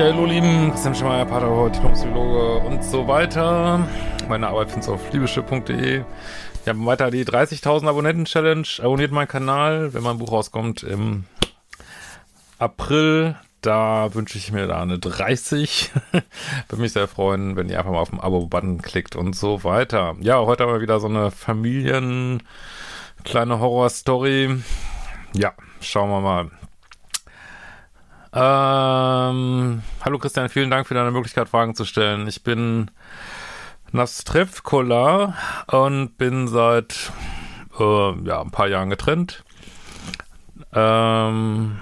Ja, hallo lieben, Christian Schemeier, Pater, Diplompsychologe und so weiter. Meine Arbeit findest du auf liebeschiff.de. Wir haben weiter die 30.000 Abonnenten-Challenge. Abonniert meinen Kanal, wenn mein Buch rauskommt im April. Da wünsche ich mir da eine 30. Würde mich sehr freuen, wenn ihr einfach mal auf den Abo-Button klickt und so weiter. Ja, heute haben wir wieder so eine Familien- kleine Horror-Story. Ja, schauen wir mal. Ähm, hallo Christian, vielen Dank für deine Möglichkeit, Fragen zu stellen. Ich bin Nastrevkola und bin seit äh, ja, ein paar Jahren getrennt. Ähm,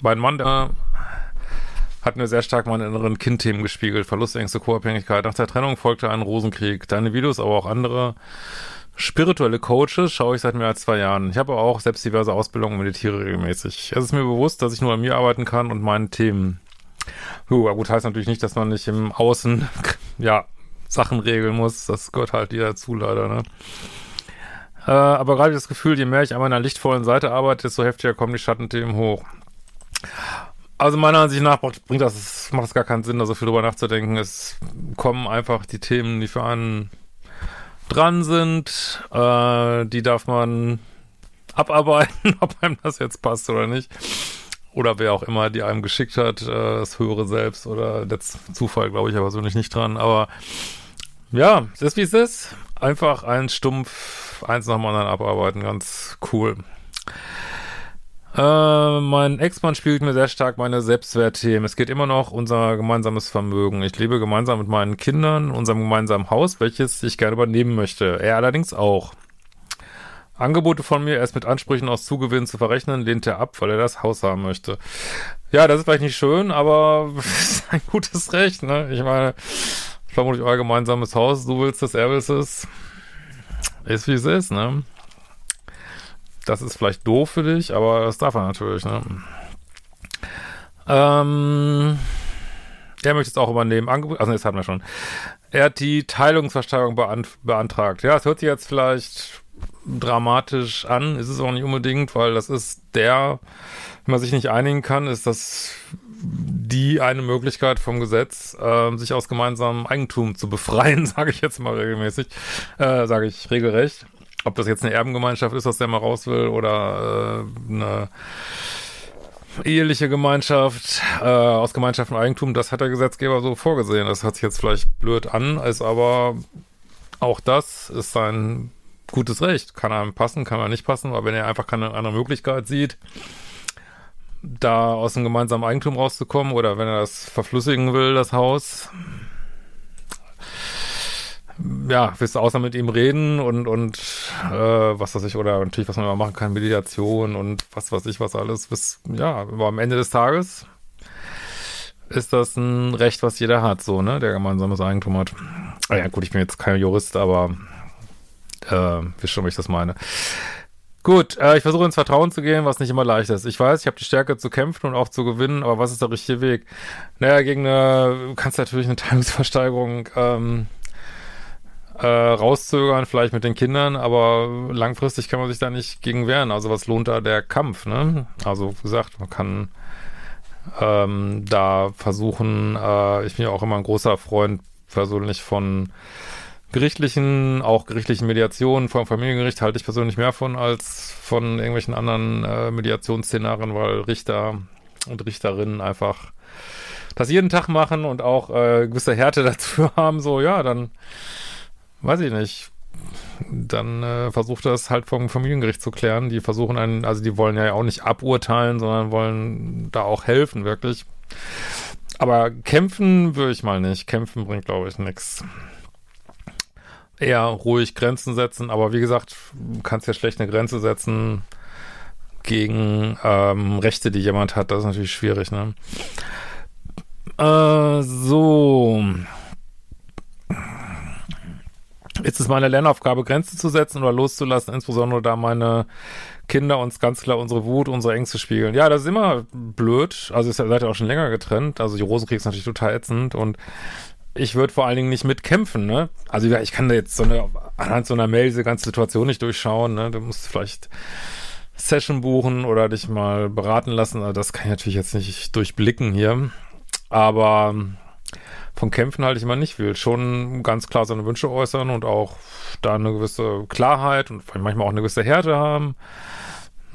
mein Mann, der hat mir sehr stark meine inneren Kindthemen gespiegelt. Verlustängste, Co-Abhängigkeit. Nach der Trennung folgte ein Rosenkrieg. Deine Videos, aber auch andere spirituelle Coaches schaue ich seit mehr als zwei Jahren. Ich habe auch selbst diverse Ausbildungen und meditiere regelmäßig. Es ist mir bewusst, dass ich nur an mir arbeiten kann und meinen Themen. Uh, gut, heißt natürlich nicht, dass man nicht im Außen, ja, Sachen regeln muss. Das gehört halt dir dazu, leider, ne? Äh, aber gerade das Gefühl, je mehr ich an meiner lichtvollen Seite arbeite, desto heftiger kommen die Schattenthemen hoch. Also meiner Ansicht nach bringt das, macht es gar keinen Sinn, da so viel drüber nachzudenken. Es kommen einfach die Themen, die für einen dran sind. Äh, die darf man abarbeiten, ob einem das jetzt passt oder nicht. Oder wer auch immer die einem geschickt hat, äh, das höhere Selbst oder der Zufall, glaube ich ja persönlich nicht dran. Aber ja, es ist wie es ist. Einfach ein Stumpf, eins nach dem anderen abarbeiten, ganz cool. Äh, mein Ex-Mann spielt mir sehr stark meine Selbstwertthemen. Es geht immer noch unser gemeinsames Vermögen. Ich lebe gemeinsam mit meinen Kindern in unserem gemeinsamen Haus, welches ich gerne übernehmen möchte. Er allerdings auch. Angebote von mir, erst mit Ansprüchen aus Zugewinn zu verrechnen, lehnt er ab, weil er das Haus haben möchte. Ja, das ist vielleicht nicht schön, aber ist ein gutes Recht, ne? Ich meine, vermutlich euer gemeinsames Haus, du willst es, er will es. Ist wie es ist, ne? Das ist vielleicht doof für dich, aber das darf er natürlich, ne? Ähm, er möchte es auch übernehmen. Angebot, also das hatten wir schon. Er hat die Teilungsversteigerung beantragt. Ja, es hört sich jetzt vielleicht dramatisch an, ist es auch nicht unbedingt, weil das ist der, wenn man sich nicht einigen kann, ist das die eine Möglichkeit vom Gesetz, äh, sich aus gemeinsamem Eigentum zu befreien, sage ich jetzt mal regelmäßig, äh, sage ich regelrecht ob das jetzt eine Erbengemeinschaft ist, aus der man raus will, oder äh, eine eheliche Gemeinschaft äh, aus Gemeinschaft und Eigentum, das hat der Gesetzgeber so vorgesehen. Das hört sich jetzt vielleicht blöd an, ist aber auch das ist sein gutes Recht. Kann einem passen, kann er nicht passen, aber wenn er einfach keine andere Möglichkeit sieht, da aus dem gemeinsamen Eigentum rauszukommen oder wenn er das verflüssigen will, das Haus, ja, willst du außer mit ihm reden und, und äh, was weiß ich, oder natürlich, was man immer machen kann, Meditation und was weiß ich, was alles. Bis, ja, aber am Ende des Tages ist das ein Recht, was jeder hat, so, ne, der gemeinsames Eigentum hat. Ah ja, gut, ich bin jetzt kein Jurist, aber äh, wisst schon, wie ich das meine. Gut, äh, ich versuche ins Vertrauen zu gehen, was nicht immer leicht ist. Ich weiß, ich habe die Stärke zu kämpfen und auch zu gewinnen, aber was ist der richtige Weg? Naja, gegen eine, du kannst natürlich eine Teilungsversteigerung ähm, äh, rauszögern, vielleicht mit den Kindern, aber langfristig kann man sich da nicht gegen wehren. Also was lohnt da der Kampf, ne? Also wie gesagt, man kann ähm, da versuchen, äh, ich bin ja auch immer ein großer Freund persönlich von gerichtlichen, auch gerichtlichen Mediationen vom Familiengericht halte ich persönlich mehr von als von irgendwelchen anderen äh, Mediationsszenarien, weil Richter und Richterinnen einfach das jeden Tag machen und auch äh, gewisse Härte dazu haben, so ja, dann weiß ich nicht, dann äh, versucht das halt vom Familiengericht zu klären. Die versuchen einen, also die wollen ja auch nicht aburteilen, sondern wollen da auch helfen, wirklich. Aber kämpfen würde ich mal nicht. Kämpfen bringt, glaube ich, nichts. Eher ruhig Grenzen setzen, aber wie gesagt, du kannst ja schlecht eine Grenze setzen gegen ähm, Rechte, die jemand hat. Das ist natürlich schwierig, ne? Äh, so. Ist es meine Lernaufgabe, Grenzen zu setzen oder loszulassen, insbesondere da meine Kinder uns ganz klar unsere Wut, unsere Ängste spiegeln. Ja, das ist immer blöd. Also ihr seid ja auch schon länger getrennt. Also die Rosenkrieg ist natürlich total ätzend und ich würde vor allen Dingen nicht mitkämpfen, ne? Also ich kann da jetzt so eine, anhand so einer Mail diese ganze Situation nicht durchschauen, ne? Du musst vielleicht Session buchen oder dich mal beraten lassen. Also das kann ich natürlich jetzt nicht durchblicken hier. Aber von Kämpfen halte ich immer nicht viel. Schon ganz klar seine Wünsche äußern und auch da eine gewisse Klarheit und manchmal auch eine gewisse Härte haben.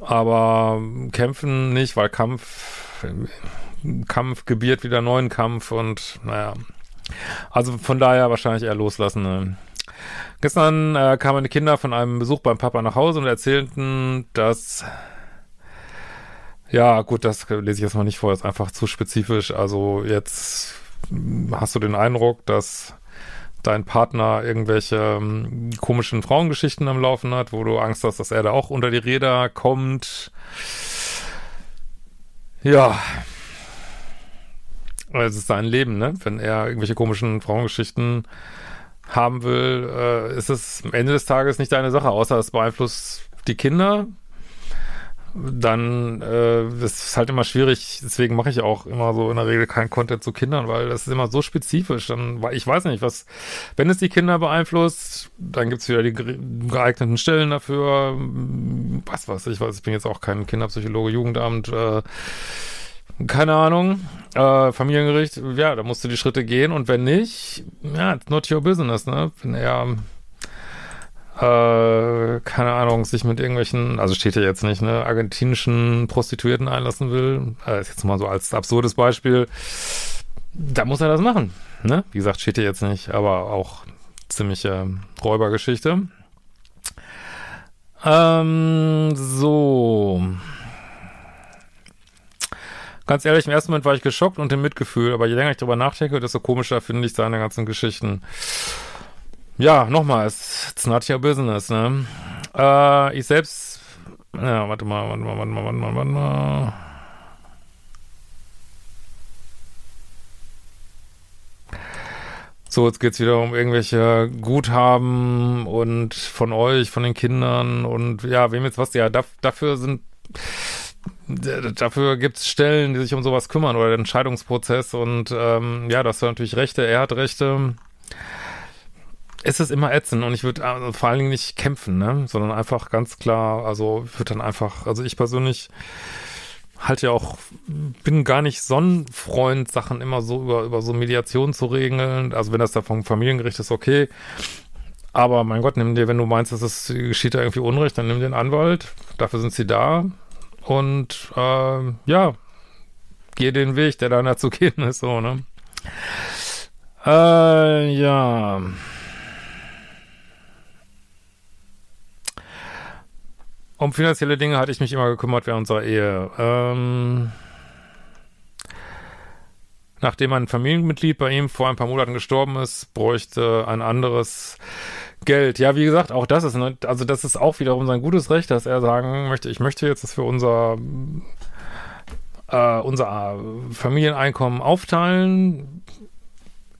Aber kämpfen nicht, weil Kampf, Kampf gebiert wieder neuen Kampf und naja. Also von daher wahrscheinlich eher loslassen. Ne? Gestern äh, kamen meine Kinder von einem Besuch beim Papa nach Hause und erzählten, dass ja, gut, das lese ich jetzt mal nicht vor, ist einfach zu spezifisch. Also jetzt hast du den Eindruck, dass dein Partner irgendwelche ähm, komischen Frauengeschichten am Laufen hat, wo du Angst hast, dass er da auch unter die Räder kommt. Ja. Es ist sein Leben, ne? Wenn er irgendwelche komischen Frauengeschichten haben will, äh, ist es am Ende des Tages nicht deine Sache, außer es beeinflusst die Kinder dann äh, ist halt immer schwierig, deswegen mache ich auch immer so in der Regel keinen Content zu Kindern, weil das ist immer so spezifisch. Dann, ich weiß nicht, was, wenn es die Kinder beeinflusst, dann gibt's wieder die geeigneten Stellen dafür. Was weiß ich, weiß, ich bin jetzt auch kein Kinderpsychologe, Jugendamt, äh, keine Ahnung, äh, Familiengericht, ja, da musst du die Schritte gehen und wenn nicht, ja, it's not your business, ne? Wenn er äh, keine Ahnung, sich mit irgendwelchen, also steht ja jetzt nicht, ne, argentinischen Prostituierten einlassen will, äh, ist jetzt mal so als absurdes Beispiel, da muss er das machen, ne? Wie gesagt, steht ja jetzt nicht, aber auch ziemliche Räubergeschichte. Ähm, so. Ganz ehrlich, im ersten Moment war ich geschockt und im Mitgefühl, aber je länger ich darüber nachdenke, desto komischer finde ich seine ganzen Geschichten. Ja, nochmal, it's not your business, ne? Äh, ich selbst, ja, warte mal, warte mal, warte mal, warte mal, warte mal. So, jetzt geht's wieder um irgendwelche Guthaben und von euch, von den Kindern und ja, wem jetzt was, ja, dafür sind, dafür gibt's Stellen, die sich um sowas kümmern oder den Entscheidungsprozess und ähm, ja, das hat natürlich Rechte, er hat Rechte es ist immer ätzend und ich würde also vor allen Dingen nicht kämpfen, ne, sondern einfach ganz klar, also ich würde dann einfach, also ich persönlich halte ja auch, bin gar nicht Sonnenfreund, Sachen immer so über, über so Mediation zu regeln, also wenn das da vom Familiengericht ist, okay, aber mein Gott, nimm dir, wenn du meinst, dass es geschieht da irgendwie Unrecht, dann nimm einen Anwalt, dafür sind sie da. Und äh, ja, geh den Weg, der da zu gehen ist, so, ne. Äh, ja. Um finanzielle Dinge hatte ich mich immer gekümmert während unserer Ehe. Ähm, nachdem ein Familienmitglied bei ihm vor ein paar Monaten gestorben ist, bräuchte ein anderes Geld. Ja, wie gesagt, auch das ist, ne, also das ist auch wiederum sein gutes Recht, dass er sagen möchte, ich möchte jetzt das für unser äh, unser Familieneinkommen aufteilen.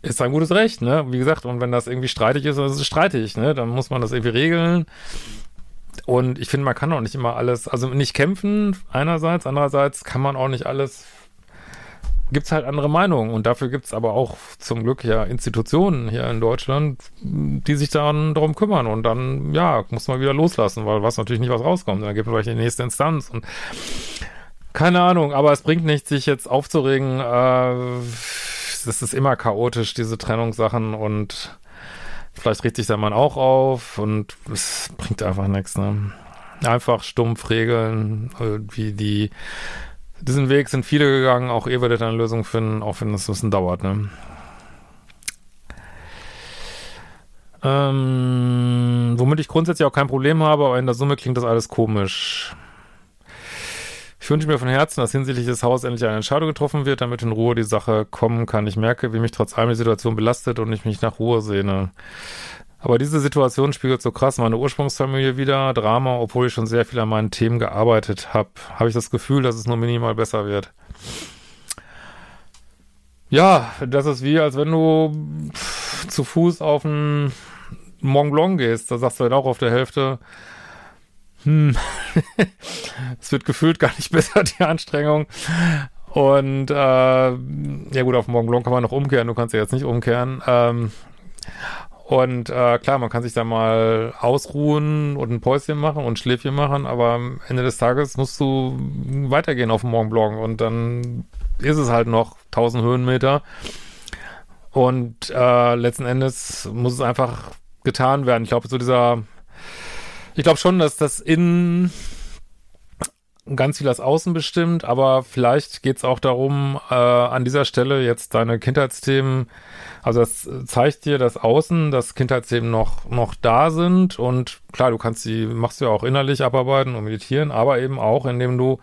Ist sein gutes Recht, ne? Wie gesagt, und wenn das irgendwie streitig ist, dann ist es streitig, ne? Dann muss man das irgendwie regeln. Und ich finde, man kann auch nicht immer alles, also nicht kämpfen einerseits, andererseits kann man auch nicht alles, gibt's halt andere Meinungen. Und dafür gibt's aber auch zum Glück ja Institutionen hier in Deutschland, die sich dann darum kümmern. Und dann, ja, muss man wieder loslassen, weil was natürlich nicht was rauskommt, dann gibt es vielleicht die nächste Instanz und keine Ahnung, aber es bringt nichts, sich jetzt aufzuregen, äh, das ist immer chaotisch, diese Trennungssachen. Und Vielleicht regt sich der Mann auch auf und es bringt einfach nichts, ne? Einfach stumpf regeln, wie die, diesen Weg sind viele gegangen, auch ihr werdet eine Lösung finden, auch wenn es ein bisschen dauert, ne? Ähm, womit ich grundsätzlich auch kein Problem habe, aber in der Summe klingt das alles komisch. Ich wünsche mir von Herzen, dass hinsichtlich des Hauses endlich eine Entscheidung getroffen wird, damit in Ruhe die Sache kommen kann. Ich merke, wie mich trotz allem die Situation belastet und ich mich nach Ruhe sehne. Aber diese Situation spiegelt so krass meine Ursprungsfamilie wieder. Drama, obwohl ich schon sehr viel an meinen Themen gearbeitet habe, habe ich das Gefühl, dass es nur minimal besser wird. Ja, das ist wie, als wenn du zu Fuß auf einen Mont Blanc gehst. Da sagst du halt auch auf der Hälfte, hm, es wird gefühlt gar nicht besser, die Anstrengung. Und äh, ja gut, auf Blanc kann man noch umkehren, du kannst ja jetzt nicht umkehren. Ähm, Und äh, klar, man kann sich da mal ausruhen und ein Päuschen machen und Schläfchen machen, aber am Ende des Tages musst du weitergehen auf dem Blanc und dann ist es halt noch 1000 Höhenmeter. Und äh, letzten Endes muss es einfach getan werden. Ich glaube, so dieser, ich glaube schon, dass das Innen ganz viel das Außen bestimmt, aber vielleicht geht es auch darum, äh, an dieser Stelle jetzt deine Kindheitsthemen, also das zeigt dir das Außen, dass Kindheitsthemen noch, noch da sind und klar, du kannst sie, machst du ja auch innerlich abarbeiten und meditieren, aber eben auch, indem du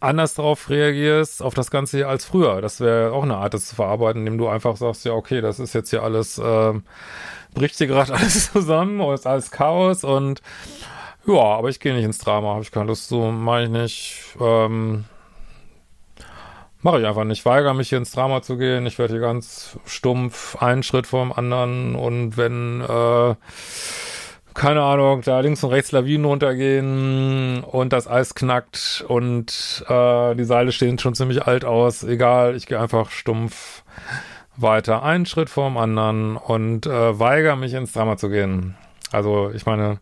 anders darauf reagierst, auf das Ganze als früher. Das wäre auch eine Art, das zu verarbeiten, indem du einfach sagst, ja, okay, das ist jetzt hier alles, äh, bricht hier gerade alles zusammen und ist alles Chaos und ja, aber ich gehe nicht ins Drama, habe ich keine Lust so, mache ich nicht. Ähm, mache ich einfach nicht. Weigere mich hier ins Drama zu gehen. Ich werde hier ganz stumpf einen Schritt vor dem anderen und wenn, äh, keine Ahnung, da links und rechts Lawinen runtergehen und das Eis knackt und äh, die Seile stehen schon ziemlich alt aus, egal, ich gehe einfach stumpf weiter, einen Schritt vor dem anderen und äh, weigere mich ins Drama zu gehen. Also ich meine,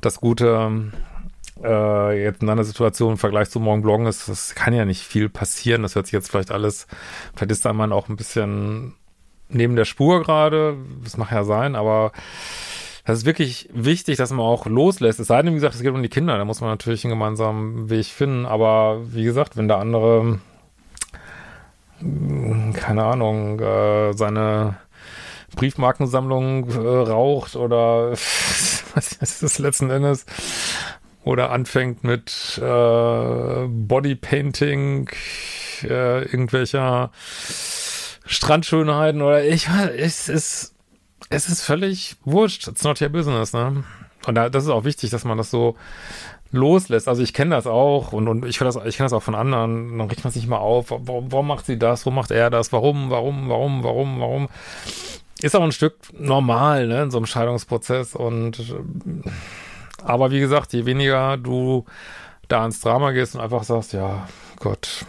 das Gute äh, jetzt in einer Situation im Vergleich zu Morgen Blanc ist, das kann ja nicht viel passieren. Das hört sich jetzt vielleicht alles, vielleicht ist da man auch ein bisschen neben der Spur gerade. Das mag ja sein, aber das ist wirklich wichtig, dass man auch loslässt. Es sei denn, wie gesagt, es geht um die Kinder, da muss man natürlich einen gemeinsamen Weg finden. Aber wie gesagt, wenn der andere, keine Ahnung, äh, seine Briefmarkensammlung äh, raucht oder was ist das letzten Endes? Oder anfängt mit äh, Bodypainting äh, irgendwelcher Strandschönheiten oder ich es ist, es ist völlig wurscht. It's not your business, ne? Und da, das ist auch wichtig, dass man das so loslässt. Also ich kenne das auch und, und ich kenne das, ich kenne das auch von anderen. Dann riecht man sich mal auf. Warum, warum macht sie das? Warum macht er das? Warum? Warum? Warum? Warum? Warum? ist auch ein Stück normal, ne, in so einem Scheidungsprozess und aber wie gesagt, je weniger du da ins Drama gehst und einfach sagst, ja, Gott,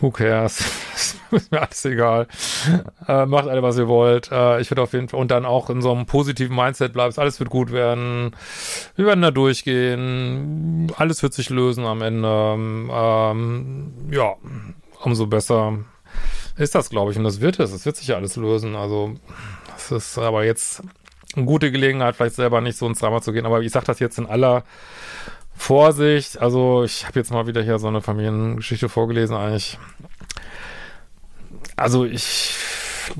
who cares? ist mir alles egal. Äh, macht alle, was ihr wollt. Äh, ich würde auf jeden Fall, und dann auch in so einem positiven Mindset bleibst, alles wird gut werden. Wir werden da durchgehen. Alles wird sich lösen am Ende. Ähm, ja, umso besser ist das, glaube ich. Und das wird es. Es wird sich ja alles lösen. Also, es ist aber jetzt eine gute Gelegenheit, vielleicht selber nicht so ins Drama zu gehen. Aber ich sage das jetzt in aller Vorsicht. Also, ich habe jetzt mal wieder hier so eine Familiengeschichte vorgelesen, eigentlich. Also, ich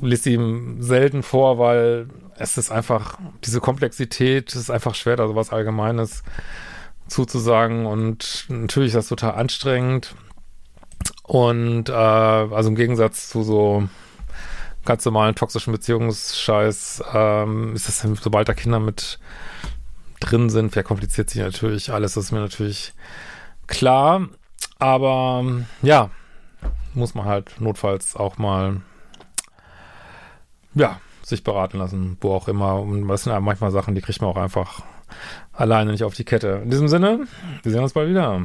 lese sie selten vor, weil es ist einfach, diese Komplexität, ist einfach schwer, da sowas Allgemeines zuzusagen. Und natürlich ist das total anstrengend. Und äh, also im Gegensatz zu so ganz normalen toxischen Beziehungsscheiß ähm, ist das, sobald da Kinder mit drin sind, verkompliziert sich natürlich alles. Das ist mir natürlich klar. Aber ja, muss man halt notfalls auch mal ja, sich beraten lassen, wo auch immer. Und das sind ja manchmal Sachen, die kriegt man auch einfach alleine nicht auf die Kette. In diesem Sinne, wir sehen uns bald wieder.